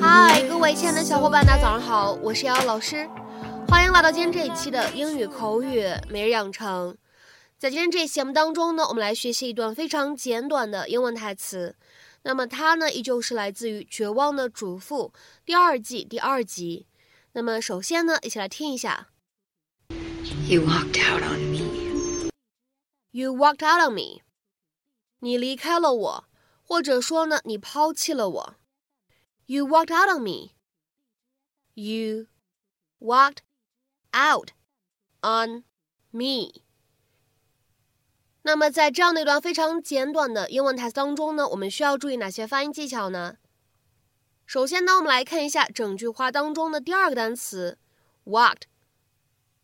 嗨，各位亲爱的小伙伴，大家早上好，我是瑶瑶老师，欢迎来到今天这一期的英语口语每日养成。在今天这一期节目当中呢，我们来学习一段非常简短的英文台词。那么它呢，依旧是来自于《绝望的主妇》第二季第二集。那么首先呢，一起来听一下。You walked out on me. You walked out on me. 你离开了我，或者说呢，你抛弃了我。You walked out on me. You walked out on me. 那么在这样的一段非常简短的英文台词当中呢，我们需要注意哪些发音技巧呢？首先呢，我们来看一下整句话当中的第二个单词 walked。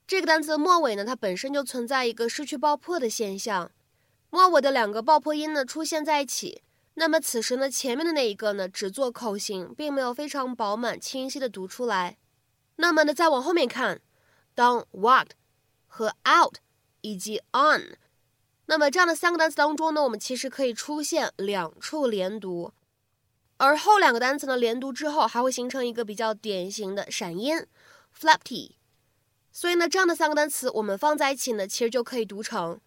这个单词的末尾呢，它本身就存在一个失去爆破的现象，摸尾的两个爆破音呢出现在一起。那么此时呢，前面的那一个呢只做口型，并没有非常饱满清晰的读出来。那么呢，再往后面看，当 walked 和 out 以及 on，那么这样的三个单词当中呢，我们其实可以出现两处连读，而后两个单词呢连读之后，还会形成一个比较典型的闪音 flap t。所以呢，这样的三个单词我们放在一起呢，其实就可以读成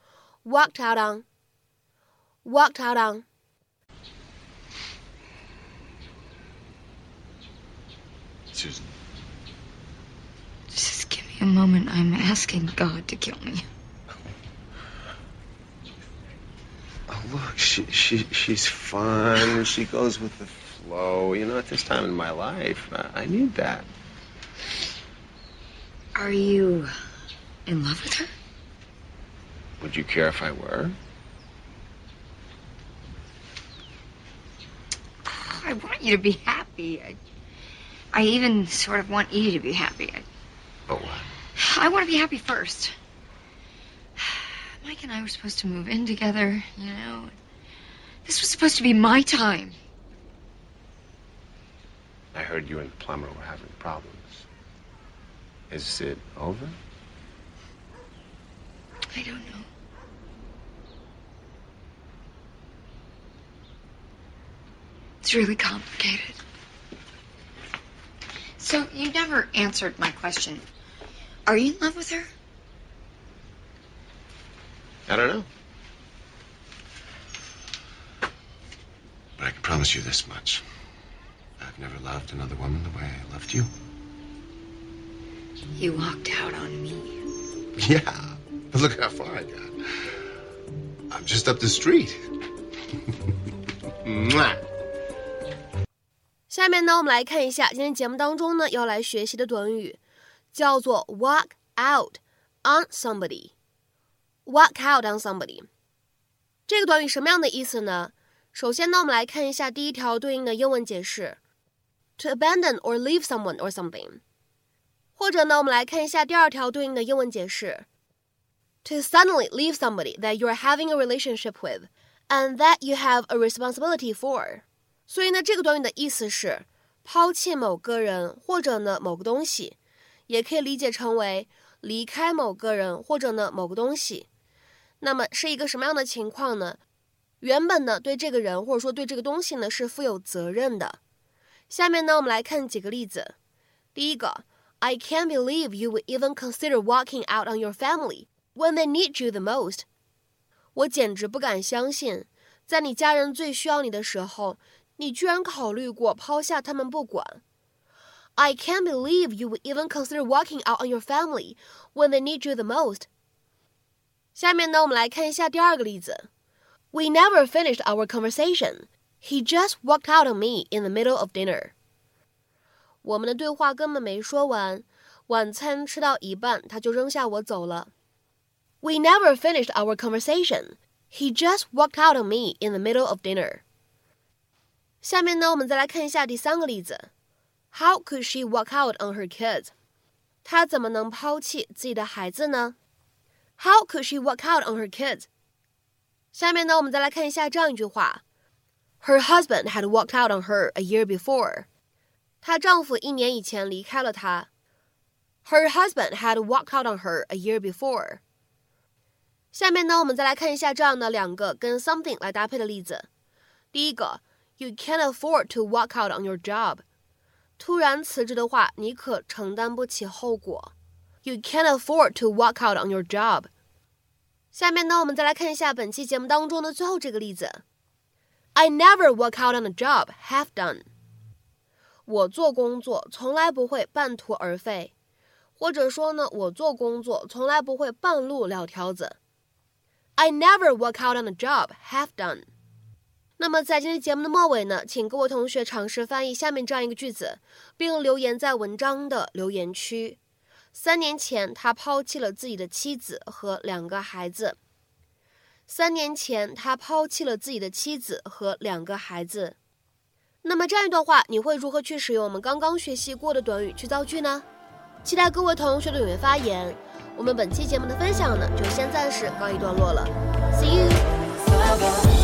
walked out on on，walked out on。Susan, Just give me a moment. I'm asking God to kill me. oh look, she she she's fun. She goes with the flow. You know, at this time in my life, I, I need that. Are you in love with her? Would you care if I were? I want you to be happy. I, I even sort of want you to be happy. I, But what? I want to be happy first. Mike and I were supposed to move in together, you know. This was supposed to be my time. I heard you and the plumber were having problems. Is it over? I don't know. It's really complicated. So, you never answered my question. Are you in love with her? I don't know. But I can promise you this much. I've never loved another woman the way I loved you. You walked out on me. Yeah, but look how far I got. I'm just up the street. Mwah. 下面呢，我们来看一下今天节目当中呢要来学习的短语，叫做 walk out on somebody。walk out on somebody 这个短语什么样的意思呢？首先呢，我们来看一下第一条对应的英文解释：to abandon or leave someone or something。或者呢，我们来看一下第二条对应的英文解释：to suddenly leave somebody that you are having a relationship with and that you have a responsibility for。 所以呢，这个短语的意思是抛弃某个人或者呢某个东西，也可以理解成为离开某个人或者呢某个东西。那么是一个什么样的情况呢？原本呢对这个人或者说对这个东西呢是负有责任的。下面呢我们来看几个例子。第一个，I can't believe you would even consider walking out on your family when they need you the most。我简直不敢相信，在你家人最需要你的时候。你居然考虑过抛下他们不管？I can't believe you would even consider walking out on your family when they need you the most。下面呢，我们来看一下第二个例子。We never finished our conversation. He just walked out on me in the middle of dinner. 我们的对话根本没说完，晚餐吃到一半，他就扔下我走了。We never finished our conversation. He just walked out on me in the middle of dinner. 下面呢，我们再来看一下第三个例子。How could she walk out on her kids？她怎么能抛弃自己的孩子呢？How could she walk out on her kids？下面呢，我们再来看一下这样一句话：Her husband had walked out on her a year before。她丈夫一年以前离开了她。Her husband had walked out on her a year before。下面呢，我们再来看一下这样的两个跟 something 来搭配的例子。 第一个 ，You can't afford to walk out on your job。突然辞职的话，你可承担不起后果。You can't afford to walk out on your job。下面呢，我们再来看一下本期节目当中的最后这个例子。I never walk out on a job half done。我做工作从来不会半途而废，或者说呢，我做工作从来不会半路撂挑子。I never walk out on a job half done。 那么在今天节目的末尾呢，请各位同学尝试翻译下面这样一个句子，并留言在文章的留言区。三年前，他抛弃了自己的妻子和两个孩子。三年前，他抛弃了自己的妻子和两个孩子。那么这样一段话，你会如何去使用我们刚刚学习过的短语去造句呢？期待各位同学的踊跃发言。我们本期节目的分享呢，就先暂时告一段落了。See you。